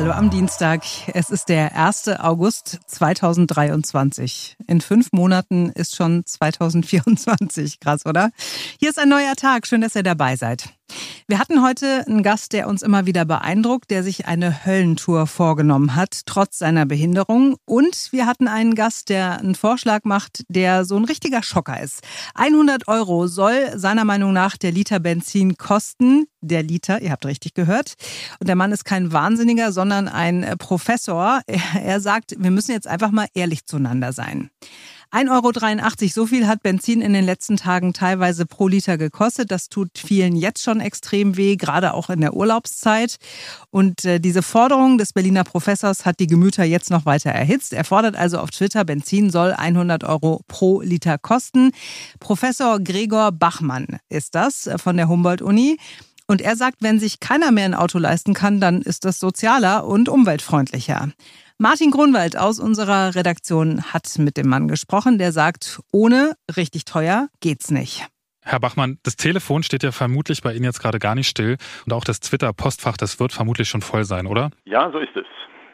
Hallo am Dienstag. Es ist der 1. August 2023. In fünf Monaten ist schon 2024. Krass, oder? Hier ist ein neuer Tag. Schön, dass ihr dabei seid. Wir hatten heute einen Gast, der uns immer wieder beeindruckt, der sich eine Höllentour vorgenommen hat, trotz seiner Behinderung. Und wir hatten einen Gast, der einen Vorschlag macht, der so ein richtiger Schocker ist. 100 Euro soll seiner Meinung nach der Liter Benzin kosten. Der Liter, ihr habt richtig gehört. Und der Mann ist kein Wahnsinniger, sondern ein Professor. Er sagt, wir müssen jetzt einfach mal ehrlich zueinander sein. 1,83 Euro, so viel hat Benzin in den letzten Tagen teilweise pro Liter gekostet. Das tut vielen jetzt schon extrem weh, gerade auch in der Urlaubszeit. Und äh, diese Forderung des Berliner Professors hat die Gemüter jetzt noch weiter erhitzt. Er fordert also auf Twitter, Benzin soll 100 Euro pro Liter kosten. Professor Gregor Bachmann ist das äh, von der Humboldt-Uni. Und er sagt, wenn sich keiner mehr ein Auto leisten kann, dann ist das sozialer und umweltfreundlicher. Martin Grunwald aus unserer Redaktion hat mit dem Mann gesprochen, der sagt, ohne richtig teuer geht's nicht. Herr Bachmann, das Telefon steht ja vermutlich bei Ihnen jetzt gerade gar nicht still und auch das Twitter-Postfach, das wird vermutlich schon voll sein, oder? Ja, so ist es.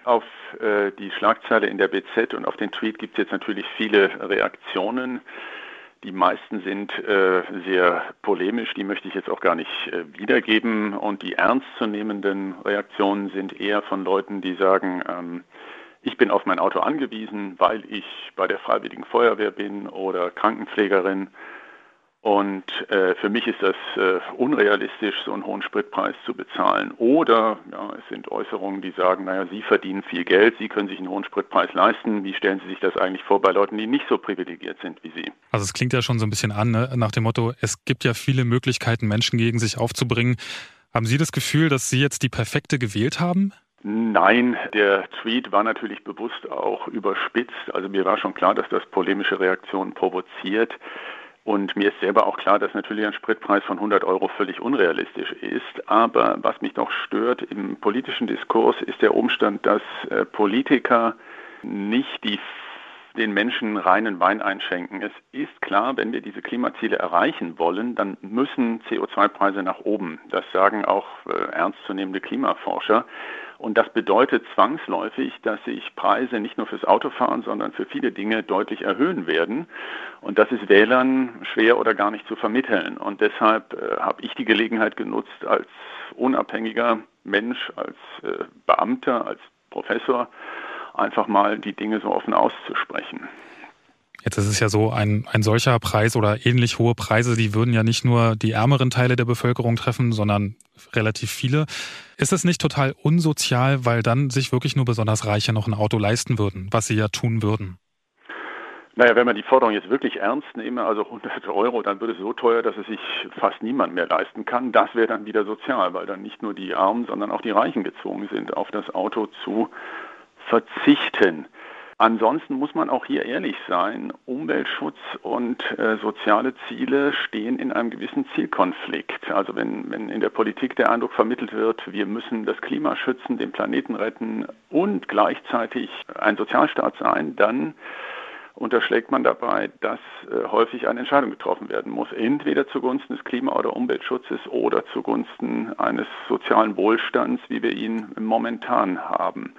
Auf äh, die Schlagzeile in der BZ und auf den Tweet gibt es jetzt natürlich viele Reaktionen. Die meisten sind äh, sehr polemisch, die möchte ich jetzt auch gar nicht äh, wiedergeben. Und die ernstzunehmenden Reaktionen sind eher von Leuten, die sagen, ähm, ich bin auf mein Auto angewiesen, weil ich bei der Freiwilligen Feuerwehr bin oder Krankenpflegerin. Und äh, für mich ist das äh, unrealistisch, so einen hohen Spritpreis zu bezahlen. Oder ja, es sind Äußerungen, die sagen, naja, Sie verdienen viel Geld, Sie können sich einen hohen Spritpreis leisten. Wie stellen Sie sich das eigentlich vor bei Leuten, die nicht so privilegiert sind wie Sie? Also es klingt ja schon so ein bisschen an, ne? nach dem Motto, es gibt ja viele Möglichkeiten, Menschen gegen sich aufzubringen. Haben Sie das Gefühl, dass Sie jetzt die perfekte gewählt haben? Nein, der Tweet war natürlich bewusst auch überspitzt. Also mir war schon klar, dass das polemische Reaktionen provoziert. Und mir ist selber auch klar, dass natürlich ein Spritpreis von 100 Euro völlig unrealistisch ist. Aber was mich noch stört im politischen Diskurs ist der Umstand, dass äh, Politiker nicht die den Menschen reinen Wein einschenken. Es ist klar, wenn wir diese Klimaziele erreichen wollen, dann müssen CO2-Preise nach oben. Das sagen auch äh, ernstzunehmende Klimaforscher. Und das bedeutet zwangsläufig, dass sich Preise nicht nur fürs Autofahren, sondern für viele Dinge deutlich erhöhen werden. Und das ist Wählern schwer oder gar nicht zu vermitteln. Und deshalb äh, habe ich die Gelegenheit genutzt, als unabhängiger Mensch, als äh, Beamter, als Professor, einfach mal die Dinge so offen auszusprechen. Jetzt ist es ja so, ein, ein solcher Preis oder ähnlich hohe Preise, die würden ja nicht nur die ärmeren Teile der Bevölkerung treffen, sondern relativ viele. Ist es nicht total unsozial, weil dann sich wirklich nur besonders Reiche noch ein Auto leisten würden, was sie ja tun würden? Naja, wenn man die Forderung jetzt wirklich ernst nehme, also 100 Euro, dann wird es so teuer, dass es sich fast niemand mehr leisten kann. Das wäre dann wieder sozial, weil dann nicht nur die Armen, sondern auch die Reichen gezwungen sind, auf das Auto zu verzichten. Ansonsten muss man auch hier ehrlich sein, Umweltschutz und äh, soziale Ziele stehen in einem gewissen Zielkonflikt. Also wenn, wenn in der Politik der Eindruck vermittelt wird, wir müssen das Klima schützen, den Planeten retten und gleichzeitig ein Sozialstaat sein, dann unterschlägt man dabei, dass äh, häufig eine Entscheidung getroffen werden muss, entweder zugunsten des Klima- oder Umweltschutzes oder zugunsten eines sozialen Wohlstands, wie wir ihn momentan haben.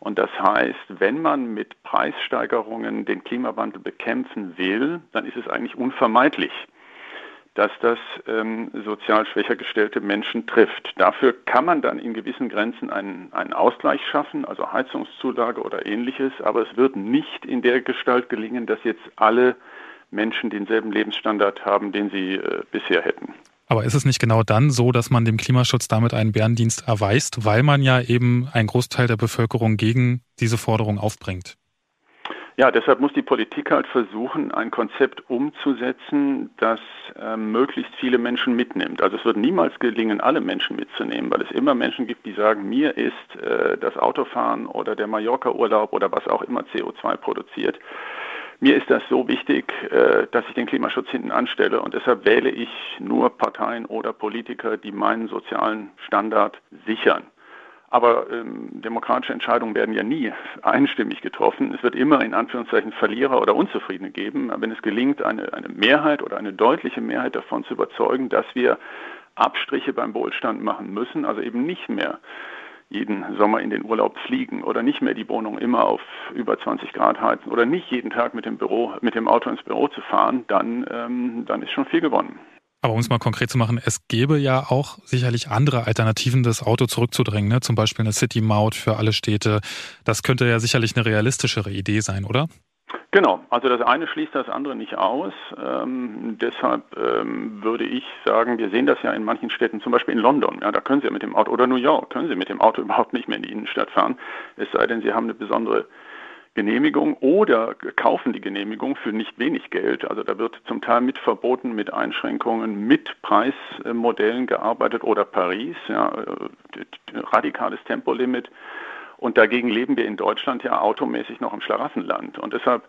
Und das heißt, wenn man mit Preissteigerungen den Klimawandel bekämpfen will, dann ist es eigentlich unvermeidlich, dass das ähm, sozial schwächer gestellte Menschen trifft. Dafür kann man dann in gewissen Grenzen einen, einen Ausgleich schaffen, also Heizungszulage oder ähnliches, aber es wird nicht in der Gestalt gelingen, dass jetzt alle Menschen denselben Lebensstandard haben, den sie äh, bisher hätten. Aber ist es nicht genau dann so, dass man dem Klimaschutz damit einen Bärendienst erweist, weil man ja eben einen Großteil der Bevölkerung gegen diese Forderung aufbringt? Ja, deshalb muss die Politik halt versuchen, ein Konzept umzusetzen, das äh, möglichst viele Menschen mitnimmt. Also es wird niemals gelingen, alle Menschen mitzunehmen, weil es immer Menschen gibt, die sagen, mir ist äh, das Autofahren oder der Mallorca-Urlaub oder was auch immer CO2 produziert mir ist das so wichtig, äh, dass ich den Klimaschutz hinten anstelle und deshalb wähle ich nur Parteien oder Politiker, die meinen sozialen Standard sichern. Aber ähm, demokratische Entscheidungen werden ja nie einstimmig getroffen. Es wird immer in Anführungszeichen Verlierer oder Unzufriedene geben. Wenn es gelingt, eine, eine Mehrheit oder eine deutliche Mehrheit davon zu überzeugen, dass wir Abstriche beim Wohlstand machen müssen, also eben nicht mehr jeden Sommer in den Urlaub fliegen oder nicht mehr die Wohnung immer auf über 20 Grad heizen oder nicht jeden Tag mit dem Büro, mit dem Auto ins Büro zu fahren, dann, ähm, dann ist schon viel gewonnen. Aber um es mal konkret zu machen, es gäbe ja auch sicherlich andere Alternativen, das Auto zurückzudrängen, ne? zum Beispiel eine City-Maut für alle Städte. Das könnte ja sicherlich eine realistischere Idee sein, oder? Genau, also das eine schließt das andere nicht aus. Ähm, deshalb ähm, würde ich sagen, wir sehen das ja in manchen Städten, zum Beispiel in London. Ja, da können Sie mit dem Auto oder New York können Sie mit dem Auto überhaupt nicht mehr in die Innenstadt fahren, es sei denn, Sie haben eine besondere Genehmigung oder kaufen die Genehmigung für nicht wenig Geld. Also da wird zum Teil mit Verboten, mit Einschränkungen, mit Preismodellen gearbeitet oder Paris, ja, äh, radikales Tempolimit. Und dagegen leben wir in Deutschland ja automäßig noch im Schlaraffenland. Und deshalb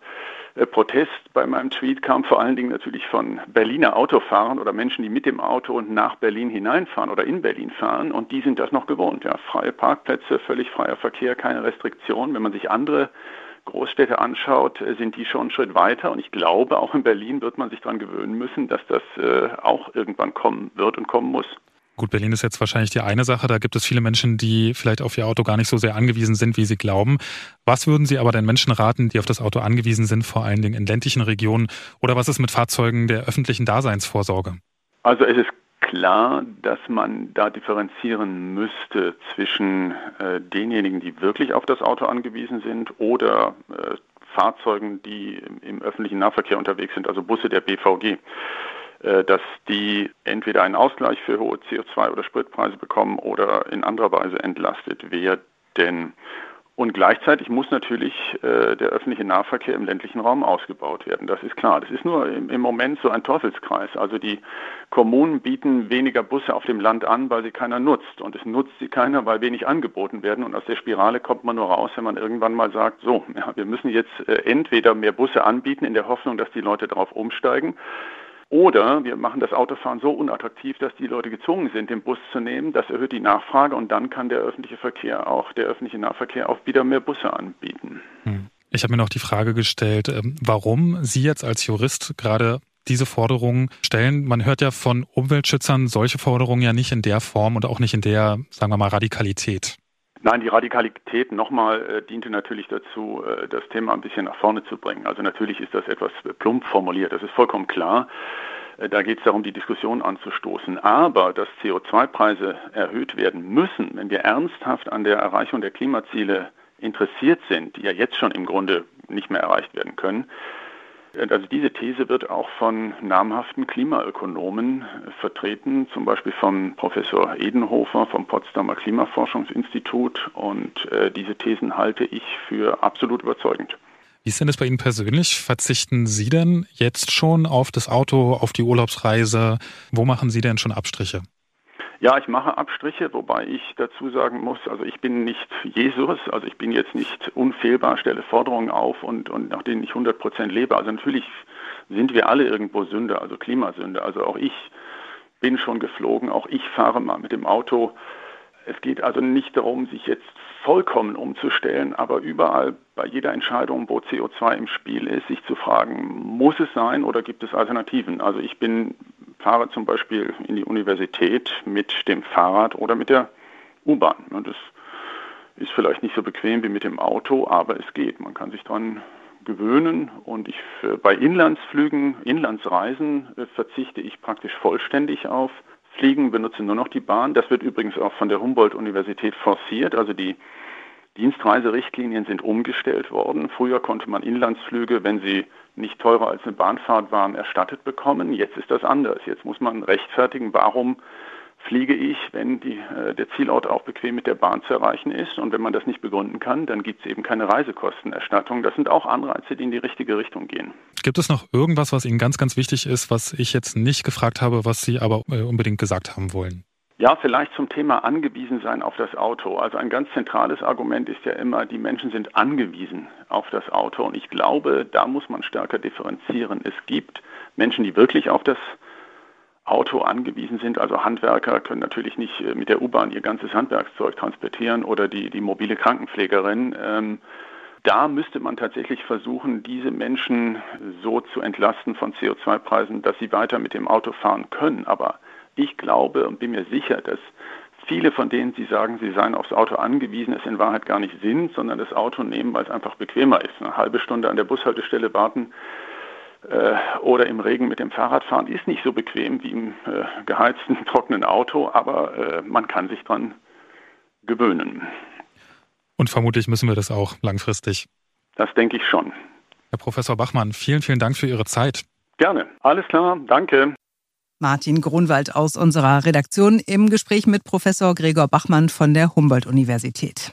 äh, Protest bei meinem Tweet kam vor allen Dingen natürlich von Berliner Autofahrern oder Menschen, die mit dem Auto nach Berlin hineinfahren oder in Berlin fahren. Und die sind das noch gewohnt. Ja, freie Parkplätze, völlig freier Verkehr, keine Restriktionen. Wenn man sich andere Großstädte anschaut, äh, sind die schon einen Schritt weiter. Und ich glaube, auch in Berlin wird man sich daran gewöhnen müssen, dass das äh, auch irgendwann kommen wird und kommen muss. Gut, Berlin ist jetzt wahrscheinlich die eine Sache. Da gibt es viele Menschen, die vielleicht auf ihr Auto gar nicht so sehr angewiesen sind, wie sie glauben. Was würden Sie aber den Menschen raten, die auf das Auto angewiesen sind, vor allen Dingen in ländlichen Regionen? Oder was ist mit Fahrzeugen der öffentlichen Daseinsvorsorge? Also es ist klar, dass man da differenzieren müsste zwischen äh, denjenigen, die wirklich auf das Auto angewiesen sind oder äh, Fahrzeugen, die im, im öffentlichen Nahverkehr unterwegs sind, also Busse der BVG. Äh, dass die entweder einen Ausgleich für hohe CO2 oder Spritpreise bekommen oder in anderer Weise entlastet werden. Und gleichzeitig muss natürlich äh, der öffentliche Nahverkehr im ländlichen Raum ausgebaut werden. Das ist klar. Das ist nur im, im, Moment so ein Teufelskreis. Also die Kommunen bieten weniger Busse auf dem Land an, weil sie keiner nutzt. Und es nutzt sie keiner, weil wenig angeboten werden. Und aus der Spirale kommt man nur raus, wenn man irgendwann mal sagt, so, ja, wir müssen jetzt äh, entweder mehr Busse anbieten in der Hoffnung, dass die Leute darauf umsteigen. Oder wir machen das Autofahren so unattraktiv, dass die Leute gezwungen sind, den Bus zu nehmen. Das erhöht die Nachfrage und dann kann der öffentliche Verkehr auch, der öffentliche Nahverkehr auch wieder mehr Busse anbieten. Hm. Ich habe mir noch die Frage gestellt, ähm, warum Sie jetzt als Jurist gerade diese Forderungen stellen. Man hört ja von Umweltschützern solche Forderungen ja nicht in der Form und auch nicht in der, sagen wir mal, Radikalität. Nein, die Radikalität nochmal äh, diente natürlich dazu, äh, das Thema ein bisschen nach vorne zu bringen. Also natürlich ist das etwas plump formuliert, das ist vollkommen klar. Äh, da geht es darum, die Diskussion anzustoßen. Aber dass CO2-Preise erhöht werden müssen, wenn wir ernsthaft an der Erreichung der Klimaziele interessiert sind, die ja jetzt schon im Grunde nicht mehr erreicht werden können, also diese These wird auch von namhaften Klimaökonomen vertreten, zum Beispiel von Professor Edenhofer vom Potsdamer Klimaforschungsinstitut. Und äh, diese Thesen halte ich für absolut überzeugend. Wie ist denn das bei Ihnen persönlich? Verzichten Sie denn jetzt schon auf das Auto, auf die Urlaubsreise? Wo machen Sie denn schon Abstriche? Ja, ich mache Abstriche, wobei ich dazu sagen muss, also ich bin nicht Jesus, also ich bin jetzt nicht unfehlbar, stelle Forderungen auf und, und nach denen ich 100 Prozent lebe. Also natürlich sind wir alle irgendwo Sünder, also Klimasünder. Also auch ich bin schon geflogen, auch ich fahre mal mit dem Auto. Es geht also nicht darum, sich jetzt vollkommen umzustellen, aber überall bei jeder Entscheidung, wo CO2 im Spiel ist, sich zu fragen, muss es sein oder gibt es Alternativen? Also ich bin fahre zum Beispiel in die Universität mit dem Fahrrad oder mit der U-Bahn. Das ist vielleicht nicht so bequem wie mit dem Auto, aber es geht. Man kann sich daran gewöhnen und ich bei Inlandsflügen, Inlandsreisen äh, verzichte ich praktisch vollständig auf Fliegen, benutze nur noch die Bahn. Das wird übrigens auch von der Humboldt-Universität forciert. Also die Dienstreiserichtlinien sind umgestellt worden. Früher konnte man Inlandsflüge, wenn sie nicht teurer als eine Bahnfahrt waren, erstattet bekommen. Jetzt ist das anders. Jetzt muss man rechtfertigen, warum fliege ich, wenn die, äh, der Zielort auch bequem mit der Bahn zu erreichen ist. Und wenn man das nicht begründen kann, dann gibt es eben keine Reisekostenerstattung. Das sind auch Anreize, die in die richtige Richtung gehen. Gibt es noch irgendwas, was Ihnen ganz, ganz wichtig ist, was ich jetzt nicht gefragt habe, was Sie aber äh, unbedingt gesagt haben wollen? Ja, vielleicht zum Thema angewiesen sein auf das Auto. Also ein ganz zentrales Argument ist ja immer, die Menschen sind angewiesen auf das Auto. Und ich glaube, da muss man stärker differenzieren. Es gibt Menschen, die wirklich auf das Auto angewiesen sind. Also Handwerker können natürlich nicht äh, mit der U-Bahn ihr ganzes Handwerkszeug transportieren oder die, die mobile Krankenpflegerin. Ähm, da müsste man tatsächlich versuchen, diese Menschen so zu entlasten von CO2-Preisen, dass sie weiter mit dem Auto fahren können. Aber ich glaube und bin mir sicher, dass viele von denen, die sagen, sie seien aufs Auto angewiesen, es in Wahrheit gar nicht sind, sondern das Auto nehmen, weil es einfach bequemer ist. Eine halbe Stunde an der Bushaltestelle warten äh, oder im Regen mit dem Fahrrad fahren ist nicht so bequem wie im äh, geheizten, trockenen Auto, aber äh, man kann sich dran gewöhnen. Und vermutlich müssen wir das auch langfristig. Das denke ich schon. Herr Professor Bachmann, vielen, vielen Dank für Ihre Zeit. Gerne. Alles klar. Danke. Martin Grunwald aus unserer Redaktion im Gespräch mit Professor Gregor Bachmann von der Humboldt-Universität.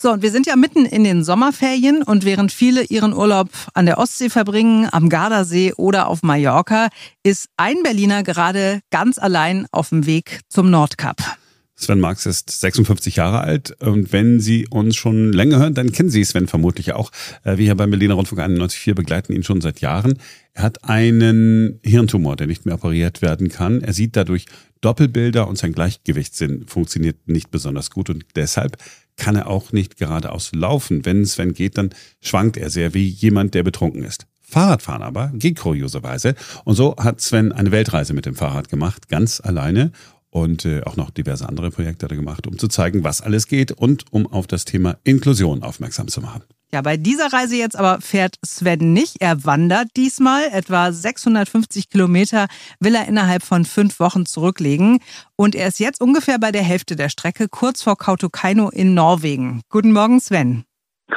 So, und wir sind ja mitten in den Sommerferien und während viele ihren Urlaub an der Ostsee verbringen, am Gardasee oder auf Mallorca, ist ein Berliner gerade ganz allein auf dem Weg zum Nordkap. Sven Marx ist 56 Jahre alt und wenn Sie uns schon länger hören, dann kennen Sie Sven vermutlich auch. Äh, wir hier beim Berliner Rundfunk 91.4 begleiten ihn schon seit Jahren. Er hat einen Hirntumor, der nicht mehr operiert werden kann. Er sieht dadurch Doppelbilder und sein Gleichgewichtssinn funktioniert nicht besonders gut und deshalb kann er auch nicht geradeaus laufen. Wenn Sven geht, dann schwankt er sehr wie jemand, der betrunken ist. Fahrradfahren aber geht kurioserweise. Und so hat Sven eine Weltreise mit dem Fahrrad gemacht, ganz alleine und äh, auch noch diverse andere Projekte gemacht, um zu zeigen, was alles geht und um auf das Thema Inklusion aufmerksam zu machen. Ja, bei dieser Reise jetzt aber fährt Sven nicht. Er wandert diesmal. Etwa 650 Kilometer will er innerhalb von fünf Wochen zurücklegen. Und er ist jetzt ungefähr bei der Hälfte der Strecke, kurz vor Kautokeino in Norwegen. Guten Morgen, Sven.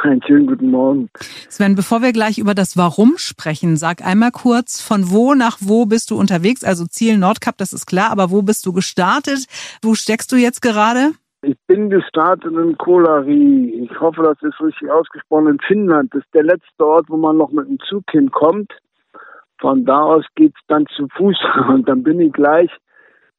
Einen schönen guten Morgen. Sven, bevor wir gleich über das Warum sprechen, sag einmal kurz, von wo nach wo bist du unterwegs? Also Ziel Nordkap, das ist klar, aber wo bist du gestartet? Wo steckst du jetzt gerade? Ich bin gestartet in Kolari. Ich hoffe, das ist richtig ausgesprochen in Finnland. Das ist der letzte Ort, wo man noch mit dem Zug hinkommt. Von da aus geht's dann zu Fuß und dann bin ich gleich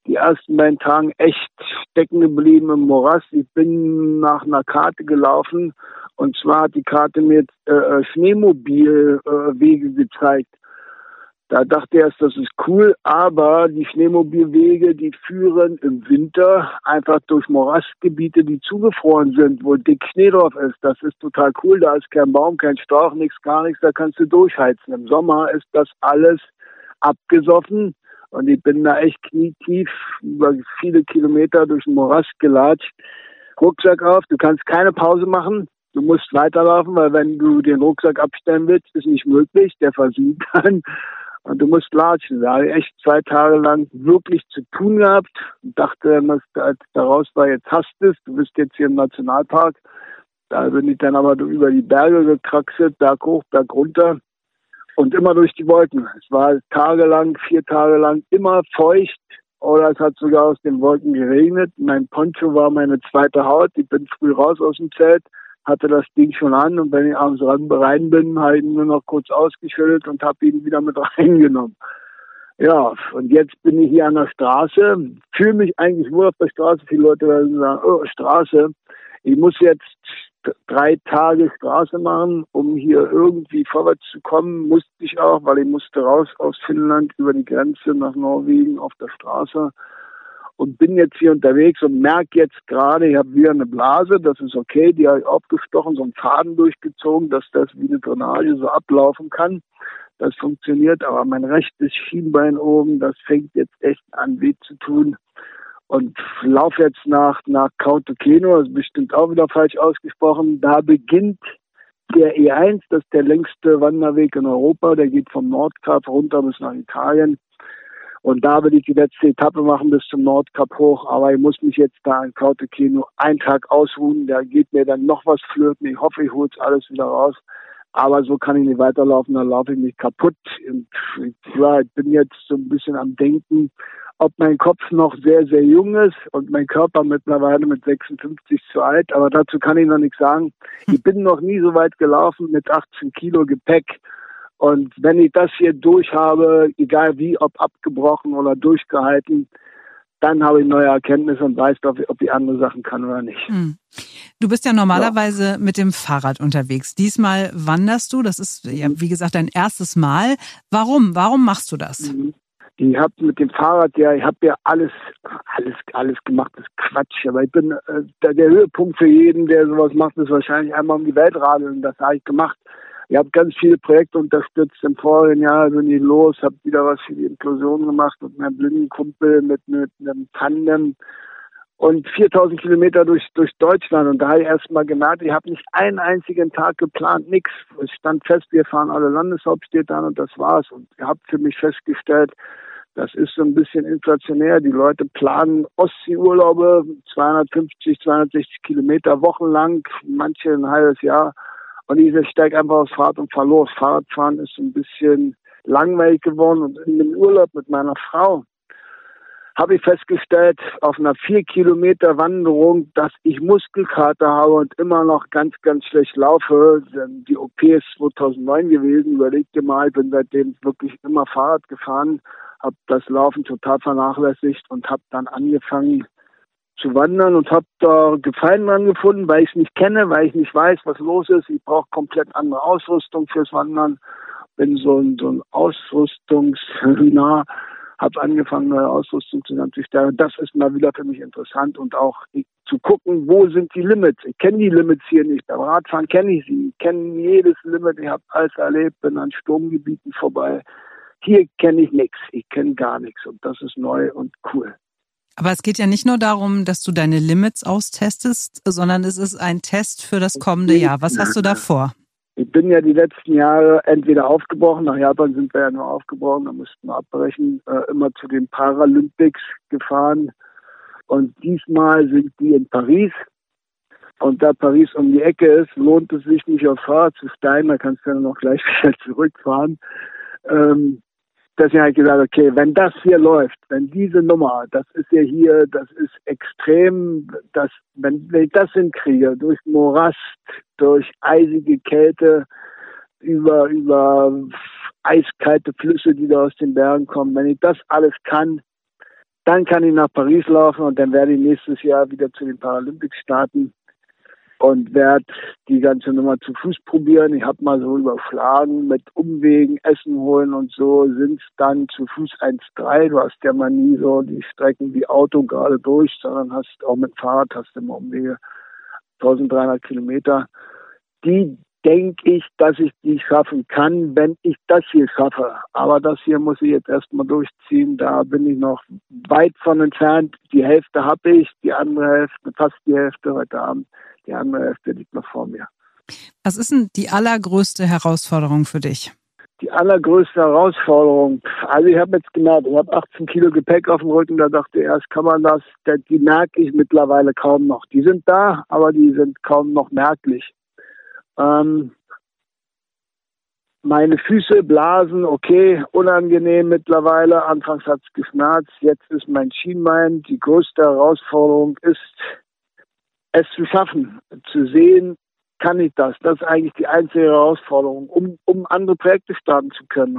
die ersten beiden Tagen echt stecken geblieben im Morast. Ich bin nach einer Karte gelaufen und zwar hat die Karte mir äh, äh Schneemobilwege äh, gezeigt. Da dachte ich erst, das ist cool, aber die Schneemobilwege, die führen im Winter einfach durch Morastgebiete, die zugefroren sind, wo dick Schnee drauf ist. Das ist total cool. Da ist kein Baum, kein Strauch, nichts, gar nichts. Da kannst du durchheizen. Im Sommer ist das alles abgesoffen. Und ich bin da echt knietief über viele Kilometer durch den Morast gelatscht. Rucksack auf, du kannst keine Pause machen. Du musst weiterlaufen, weil wenn du den Rucksack abstellen willst, ist nicht möglich. Der versiegt dann. Und du musst latschen. Da habe ich echt zwei Tage lang wirklich zu tun gehabt und dachte, als daraus war, jetzt hast du es, du bist jetzt hier im Nationalpark. Da bin ich dann aber über die Berge gekraxelt, Berg hoch, Berg runter und immer durch die Wolken. Es war tagelang, vier Tage lang immer feucht oder es hat sogar aus den Wolken geregnet. Mein Poncho war meine zweite Haut. Ich bin früh raus aus dem Zelt, hatte das Ding schon an und wenn ich abends rein bin, habe ich ihn nur noch kurz ausgeschüttelt und habe ihn wieder mit reingenommen. Ja, und jetzt bin ich hier an der Straße, fühle mich eigentlich wohl auf der Straße. Viele Leute werden sagen, oh, Straße. Ich muss jetzt drei Tage Straße machen, um hier irgendwie vorwärts zu kommen. Musste ich auch, weil ich musste raus aus Finnland über die Grenze nach Norwegen auf der Straße und bin jetzt hier unterwegs und merke jetzt gerade, ich habe wieder eine Blase, das ist okay, die habe ich aufgestochen, so einen Faden durchgezogen, dass das wie eine Drainage so ablaufen kann. Das funktioniert, aber mein rechtes Schienbein oben, das fängt jetzt echt an weh zu tun. Und laufe jetzt nach, nach Kautokeino, das ist bestimmt auch wieder falsch ausgesprochen. Da beginnt der E1, das ist der längste Wanderweg in Europa, der geht vom Nordkap runter bis nach Italien. Und da will ich die letzte Etappe machen bis zum Nordkap hoch. Aber ich muss mich jetzt da in Kautokeino einen Tag ausruhen. Da geht mir dann noch was flöten. Ich hoffe, ich hole alles wieder raus. Aber so kann ich nicht weiterlaufen, dann laufe ich mich kaputt. Und ja, ich bin jetzt so ein bisschen am Denken, ob mein Kopf noch sehr, sehr jung ist und mein Körper mittlerweile mit 56 zu alt. Aber dazu kann ich noch nichts sagen. Ich bin noch nie so weit gelaufen mit 18 Kilo Gepäck. Und wenn ich das hier durch habe, egal wie, ob abgebrochen oder durchgehalten, dann habe ich neue Erkenntnisse und weiß, ob ich, ob ich andere Sachen kann oder nicht. Hm. Du bist ja normalerweise ja. mit dem Fahrrad unterwegs. Diesmal wanderst du. Das ist ja, wie gesagt, dein erstes Mal. Warum? Warum machst du das? Mhm. Ich habe mit dem Fahrrad ja, ich habe ja alles, alles, alles gemacht. Das ist Quatsch. Aber ich bin äh, der, Höhepunkt für jeden, der sowas macht, ist wahrscheinlich einmal um die Welt radeln. Das habe ich gemacht. Ich habe ganz viele Projekte unterstützt. Im vorigen Jahr bin ich los, habe wieder was für die Inklusion gemacht mit meinem blinden Kumpel, mit, mit einem Tandem. und 4000 Kilometer durch, durch Deutschland. Und da habe ich erst mal gemerkt, ich habe nicht einen einzigen Tag geplant, nichts. Es stand fest, wir fahren alle Landeshauptstädte an und das war's. Und ich habe für mich festgestellt, das ist so ein bisschen inflationär. Die Leute planen Ostseeurlaube, 250, 260 Kilometer wochenlang, manche ein halbes Jahr. Und ich steige einfach aufs Fahrrad und fahre los. Fahrradfahren ist ein bisschen langweilig geworden. Und in dem Urlaub mit meiner Frau, habe ich festgestellt auf einer vier Kilometer Wanderung, dass ich Muskelkater habe und immer noch ganz, ganz schlecht laufe. Die OP ist 2009 gewesen. Überleg dir mal, ich bin seitdem wirklich immer Fahrrad gefahren, habe das Laufen total vernachlässigt und habe dann angefangen zu wandern und habe da Gefallen dran gefunden, weil ich es nicht kenne, weil ich nicht weiß, was los ist. Ich brauche komplett andere Ausrüstung fürs Wandern. Bin so ein, so ein Ausrüstungsnah habe angefangen, neue Ausrüstung zu stellen. Das ist mal wieder für mich interessant und auch zu gucken, wo sind die Limits. Ich kenne die Limits hier nicht. Beim Radfahren kenne ich sie. Ich kenne jedes Limit. Ich habe alles erlebt, bin an Sturmgebieten vorbei. Hier kenne ich nichts. Ich kenne gar nichts und das ist neu und cool. Aber es geht ja nicht nur darum, dass du deine Limits austestest, sondern es ist ein Test für das kommende Jahr. Was hast du da vor? Ich bin ja die letzten Jahre entweder aufgebrochen, nach Japan sind wir ja nur aufgebrochen, da mussten wir abbrechen, äh, immer zu den Paralympics gefahren. Und diesmal sind die in Paris. Und da Paris um die Ecke ist, lohnt es sich nicht aufs Fahrrad zu steigen, da kannst du ja noch gleich wieder zurückfahren. Ähm, deswegen habe ich gesagt, okay, wenn das hier läuft, wenn diese Nummer, das ist ja hier, das ist extrem, das, wenn, wenn ich das hinkriege, durch Morast, durch eisige Kälte, über, über eiskalte Flüsse, die da aus den Bergen kommen, wenn ich das alles kann, dann kann ich nach Paris laufen und dann werde ich nächstes Jahr wieder zu den Paralympics starten und werde die ganze Nummer zu Fuß probieren. Ich habe mal so überschlagen mit Umwegen, Essen holen und so sind es dann zu Fuß 1,3. Du hast ja mal nie so die Strecken wie Auto gerade durch, sondern hast auch mit Fahrrad hast immer Umwege 1300 Kilometer. Die denke ich, dass ich die schaffen kann, wenn ich das hier schaffe. Aber das hier muss ich jetzt erstmal durchziehen. Da bin ich noch weit von entfernt. Die Hälfte habe ich, die andere Hälfte, fast die Hälfte heute Abend die andere Hälfte liegt noch vor mir. Was ist denn die allergrößte Herausforderung für dich? Die allergrößte Herausforderung, also ich habe jetzt gemerkt, ich habe 18 Kilo Gepäck auf dem Rücken, da dachte ich erst, kann man das, die merke ich mittlerweile kaum noch. Die sind da, aber die sind kaum noch merklich. Ähm, meine Füße blasen, okay, unangenehm mittlerweile. Anfangs hat es geschmerzt, jetzt ist mein Schienbein. Die größte Herausforderung ist, es zu schaffen, zu sehen, kann ich das? Das ist eigentlich die einzige Herausforderung, um, um andere Projekte starten zu können.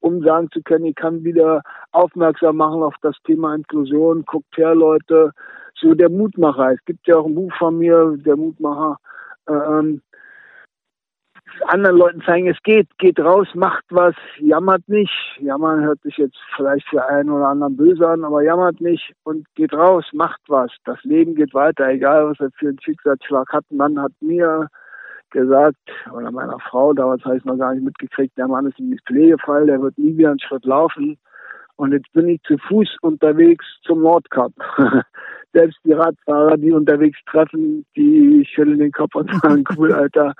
Um sagen zu können, ich kann wieder aufmerksam machen auf das Thema Inklusion, guckt her, Leute, so der Mutmacher. Es gibt ja auch ein Buch von mir, der Mutmacher, ähm, anderen Leuten zeigen, es geht, geht raus, macht was, jammert nicht. Jammern hört sich jetzt vielleicht für einen oder anderen böse an, aber jammert nicht und geht raus, macht was. Das Leben geht weiter, egal was er für einen Schicksalsschlag hat. Mann hat mir gesagt, oder meiner Frau, damals habe ich noch gar nicht mitgekriegt, der Mann ist im Pflegefall, der wird nie wieder einen Schritt laufen. Und jetzt bin ich zu Fuß unterwegs zum Nordkap. Selbst die Radfahrer, die unterwegs treffen, die schütteln den Kopf und sagen, cool, Alter,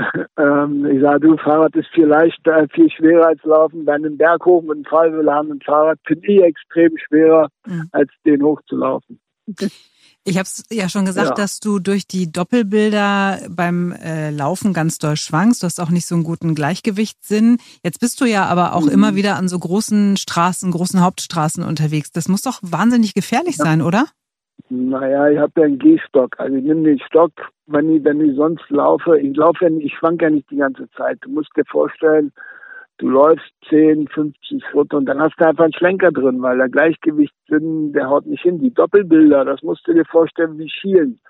ähm, ich sage, du, Fahrrad ist viel leichter, viel schwerer als Laufen. Bei einem Berg hoch mit einem fahrradbeladenen Fahrrad finde ich extrem schwerer, mhm. als den hochzulaufen. Ich habe es ja schon gesagt, ja. dass du durch die Doppelbilder beim äh, Laufen ganz doll schwankst. Du hast auch nicht so einen guten Gleichgewichtssinn. Jetzt bist du ja aber auch mhm. immer wieder an so großen Straßen, großen Hauptstraßen unterwegs. Das muss doch wahnsinnig gefährlich ja. sein, oder? Naja, ich habe ja einen Gehstock. Also ich nehme den Stock, wenn ich, wenn ich sonst laufe. Ich laufe ja nicht, ich schwanke ja nicht die ganze Zeit. Du musst dir vorstellen, du läufst 10, 15 Schritte und dann hast du einfach einen Schlenker drin, weil der Gleichgewichtssinn, der haut nicht hin. Die Doppelbilder, das musst du dir vorstellen wie Schielen.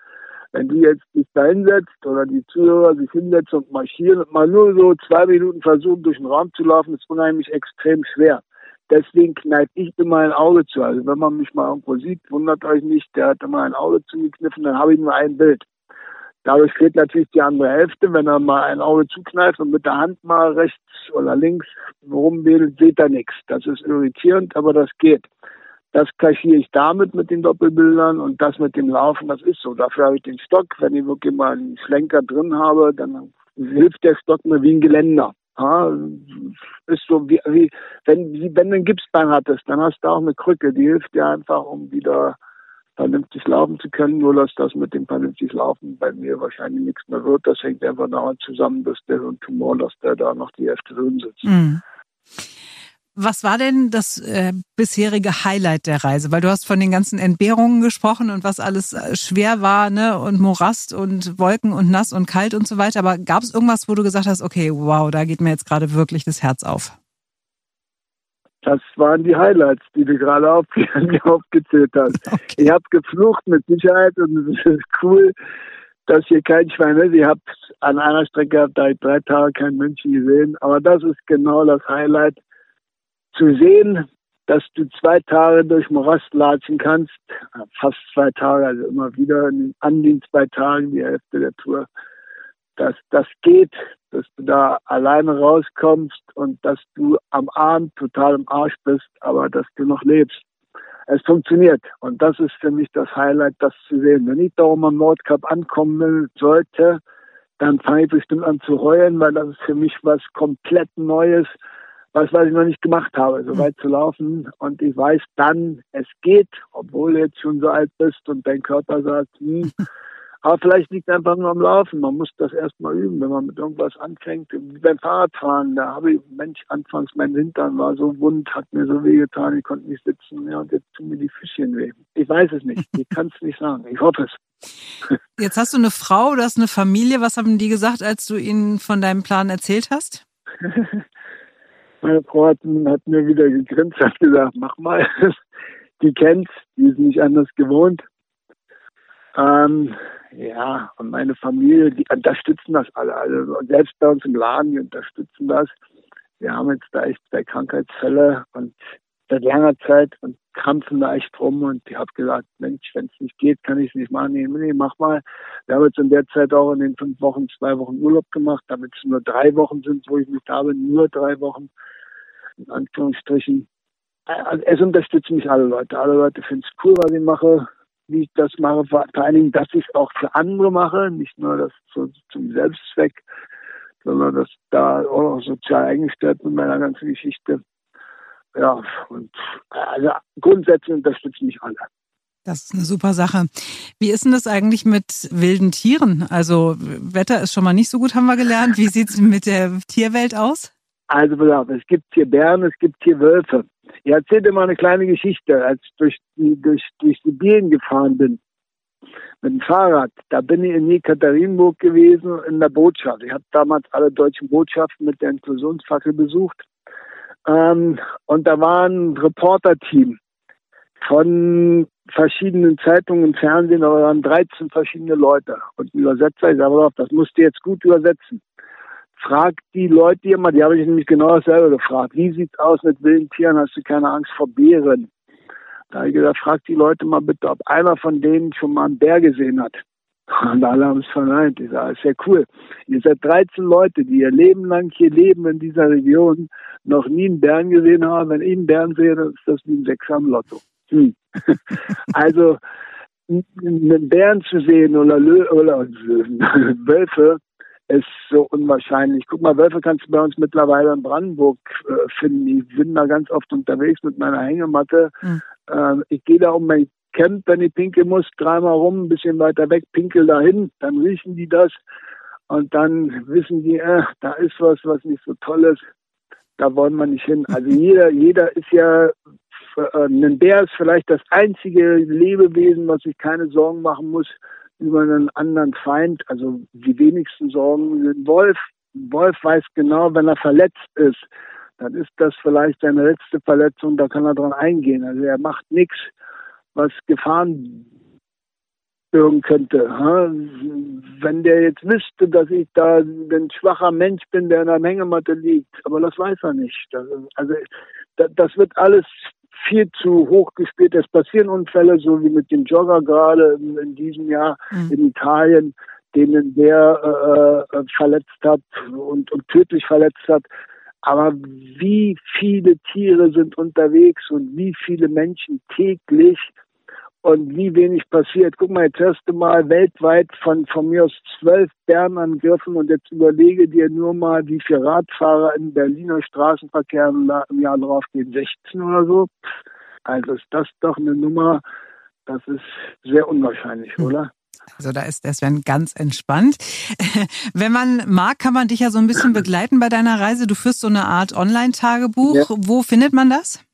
Wenn du jetzt dich da hinsetzt oder die Zuhörer sich hinsetzen und marschieren und mal nur so zwei Minuten versuchen, durch den Raum zu laufen, ist unheimlich extrem schwer. Deswegen kneife ich immer ein Auge zu. Also wenn man mich mal irgendwo sieht, wundert euch nicht, der hat immer ein Auge zugekniffen, dann habe ich nur ein Bild. Dadurch fehlt natürlich die andere Hälfte. Wenn er mal ein Auge zukneift und mit der Hand mal rechts oder links rumwedelt, seht er nichts. Das ist irritierend, aber das geht. Das kaschiere ich damit mit den Doppelbildern und das mit dem Laufen, das ist so. Dafür habe ich den Stock. Wenn ich wirklich mal einen Schlenker drin habe, dann hilft der Stock mir wie ein Geländer. Ja, ist so wie, wie wenn, wenn du ein Gipsbein hattest, dann hast du auch eine Krücke, die hilft dir einfach, um wieder vernünftig laufen zu können. Nur dass das mit dem vernünftig Laufen bei mir wahrscheinlich nichts mehr wird. Das hängt einfach damit zusammen, dass der so ein Tumor, dass der da noch die Hälfte drin sitzt. Mhm. Was war denn das äh, bisherige Highlight der Reise? Weil du hast von den ganzen Entbehrungen gesprochen und was alles äh, schwer war, ne? Und Morast und Wolken und nass und kalt und so weiter. Aber gab es irgendwas, wo du gesagt hast, okay, wow, da geht mir jetzt gerade wirklich das Herz auf? Das waren die Highlights, die du gerade auf, aufgezählt hast. Okay. Ich habe geflucht mit Sicherheit und es ist cool, dass hier kein Schwein ist. Ich habe an einer Strecke da drei Tage kein München gesehen, aber das ist genau das Highlight zu sehen, dass du zwei Tage durch Morast latschen kannst, fast zwei Tage, also immer wieder an den zwei Tagen die Hälfte der Tour, dass das geht, dass du da alleine rauskommst und dass du am Abend total im Arsch bist, aber dass du noch lebst. Es funktioniert und das ist für mich das Highlight, das zu sehen. Wenn ich da oben am Nordkap ankommen sollte, dann fange ich bestimmt an zu heulen, weil das ist für mich was komplett Neues was, was ich noch nicht gemacht habe, so hm. weit zu laufen. Und ich weiß dann, es geht, obwohl du jetzt schon so alt bist und dein Körper sagt, hm, aber vielleicht liegt es einfach nur am Laufen. Man muss das erstmal üben, wenn man mit irgendwas anfängt. Wie beim Fahrradfahren, da habe ich, Mensch, anfangs mein Hintern war so wund, hat mir so weh getan, ich konnte nicht sitzen. Ja, und jetzt tun mir die Füßchen weh. Ich weiß es nicht. Ich kann es nicht sagen. Ich hoffe es. Jetzt hast du eine Frau, du hast eine Familie. Was haben die gesagt, als du ihnen von deinem Plan erzählt hast? Meine Frau hat, hat mir wieder gegrinst, hat gesagt, mach mal. die kennt's, die ist nicht anders gewohnt. Ähm, ja, und meine Familie, die unterstützen das alle. Also selbst bei uns im Laden, die unterstützen das. Wir haben jetzt da echt zwei Krankheitsfälle und seit langer Zeit und krampfen da echt rum und ich habe gesagt, Mensch, wenn es nicht geht, kann ich es nicht machen. Nee, nee, mach mal. Wir haben jetzt in der Zeit auch in den fünf Wochen zwei Wochen Urlaub gemacht, damit es nur drei Wochen sind, wo ich nicht bin, nur drei Wochen, in Anführungsstrichen. Also es unterstützen mich alle Leute. Alle Leute finden es cool, was ich mache, wie ich das mache, vor allen Dingen, dass ich es auch für andere mache, nicht nur das zu, zum Selbstzweck, sondern dass da auch noch sozial eingestellt mit meiner ganzen Geschichte ja, und also grundsätzlich unterstützen mich alle. Das ist eine super Sache. Wie ist denn das eigentlich mit wilden Tieren? Also Wetter ist schon mal nicht so gut, haben wir gelernt. Wie sieht es mit der Tierwelt aus? Also es gibt hier Bären, es gibt hier Wölfe. Ich erzähle dir mal eine kleine Geschichte, als ich durch, die, durch, durch Sibirien gefahren bin mit dem Fahrrad. Da bin ich in Jekaterinburg gewesen in der Botschaft. Ich habe damals alle deutschen Botschaften mit der Inklusionsfackel besucht. Ähm, und da war ein Reporterteam von verschiedenen Zeitungen Fernsehen, aber waren 13 verschiedene Leute. Und ein Übersetzer, ich sage, das musst du jetzt gut übersetzen. Frag die Leute immer, die habe ich nämlich genau dasselbe gefragt. Wie sieht's aus mit wilden Tieren? Hast du keine Angst vor Bären? Da habe ich gesagt, frag die Leute mal bitte, ob einer von denen schon mal einen Bär gesehen hat. Und alle haben es verneint. Ich sage, ist ja cool. Ihr seid 13 Leute, die ihr Leben lang hier leben in dieser Region, noch nie einen Bären gesehen haben. Wenn ich einen Bären sehe, dann ist das wie ein Sechser am Lotto. Hm. also, einen Bären zu sehen oder, Lö oder Wölfe ist so unwahrscheinlich. Guck mal, Wölfe kannst du bei uns mittlerweile in Brandenburg äh, finden. Ich bin da ganz oft unterwegs mit meiner Hängematte. Mhm. Ich gehe da um mein Camp, wenn ich pinkeln muss, dreimal rum, ein bisschen weiter weg, pinkel dahin, dann riechen die das und dann wissen die, äh, da ist was, was nicht so toll ist, da wollen wir nicht hin. Also jeder, jeder ist ja, äh, ein Bär ist vielleicht das einzige Lebewesen, was sich keine Sorgen machen muss über einen anderen Feind. Also die wenigsten Sorgen sind Wolf. Ein Wolf weiß genau, wenn er verletzt ist, dann ist das vielleicht seine letzte Verletzung, da kann er dran eingehen. Also er macht nichts was Gefahren birgen könnte. Wenn der jetzt wüsste, dass ich da ein schwacher Mensch bin, der in einer Hängematte liegt, aber das weiß er nicht. Also das wird alles viel zu hoch gespielt. Es passieren Unfälle, so wie mit dem Jogger gerade in diesem Jahr mhm. in Italien, denen der äh, äh, verletzt hat und, und tödlich verletzt hat. Aber wie viele Tiere sind unterwegs und wie viele Menschen täglich und wie wenig passiert. Guck mal, jetzt hörst du mal weltweit von, von mir aus zwölf Bärenangriffen und jetzt überlege dir nur mal, wie viele Radfahrer im Berliner Straßenverkehr im Jahr draufgehen, 16 oder so. Also ist das doch eine Nummer, das ist sehr unwahrscheinlich, hm. oder? Also da ist der Sven ganz entspannt. Wenn man mag, kann man dich ja so ein bisschen begleiten bei deiner Reise. Du führst so eine Art Online-Tagebuch. Ja. Wo findet man das?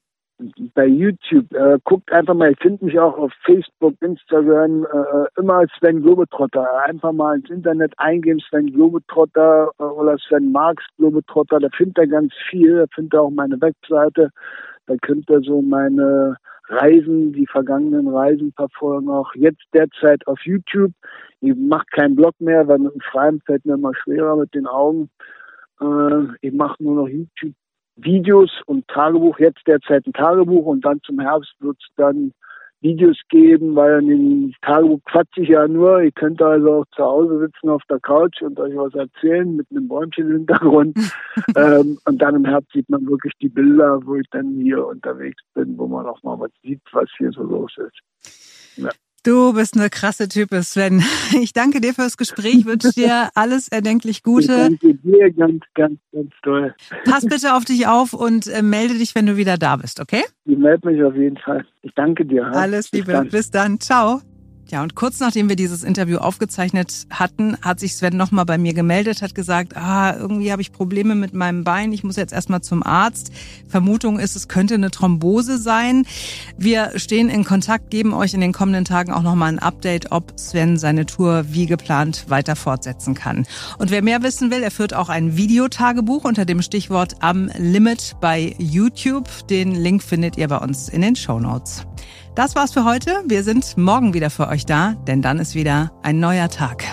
bei YouTube. Äh, guckt einfach mal, ihr findet mich auch auf Facebook, Instagram, äh, immer Sven Globetrotter. Einfach mal ins Internet eingeben, Sven Globetrotter äh, oder Sven Marx Globetrotter. Da findet ihr ganz viel. Da findet ihr auch meine Webseite. Da könnt ihr so meine Reisen, die vergangenen Reisen verfolgen, auch jetzt derzeit auf YouTube. Ich mache keinen Blog mehr, weil mit dem Schreiben fällt mir immer schwerer mit den Augen. Äh, ich mache nur noch YouTube Videos und Tagebuch, jetzt derzeit ein Tagebuch und dann zum Herbst wird es dann Videos geben, weil in dem Tagebuch quatsche ich ja nur. Ihr könnt also auch zu Hause sitzen auf der Couch und euch was erzählen mit einem Bäumchen im Hintergrund. ähm, und dann im Herbst sieht man wirklich die Bilder, wo ich dann hier unterwegs bin, wo man auch mal was sieht, was hier so los ist. Ja. Du bist eine krasse Type, Sven. Ich danke dir fürs Gespräch, wünsche dir alles erdenklich Gute. Ich danke dir ganz, ganz, ganz toll. Pass bitte auf dich auf und äh, melde dich, wenn du wieder da bist, okay? Ich melde mich auf jeden Fall. Ich danke dir. Alles Liebe. Bis dann. Bis dann. Ciao. Ja, und kurz nachdem wir dieses Interview aufgezeichnet hatten, hat sich Sven nochmal bei mir gemeldet, hat gesagt, ah, irgendwie habe ich Probleme mit meinem Bein, ich muss jetzt erstmal zum Arzt. Vermutung ist, es könnte eine Thrombose sein. Wir stehen in Kontakt, geben euch in den kommenden Tagen auch nochmal ein Update, ob Sven seine Tour wie geplant weiter fortsetzen kann. Und wer mehr wissen will, er führt auch ein Videotagebuch unter dem Stichwort am Limit bei YouTube. Den Link findet ihr bei uns in den Show Notes. Das war's für heute. Wir sind morgen wieder für euch da, denn dann ist wieder ein neuer Tag.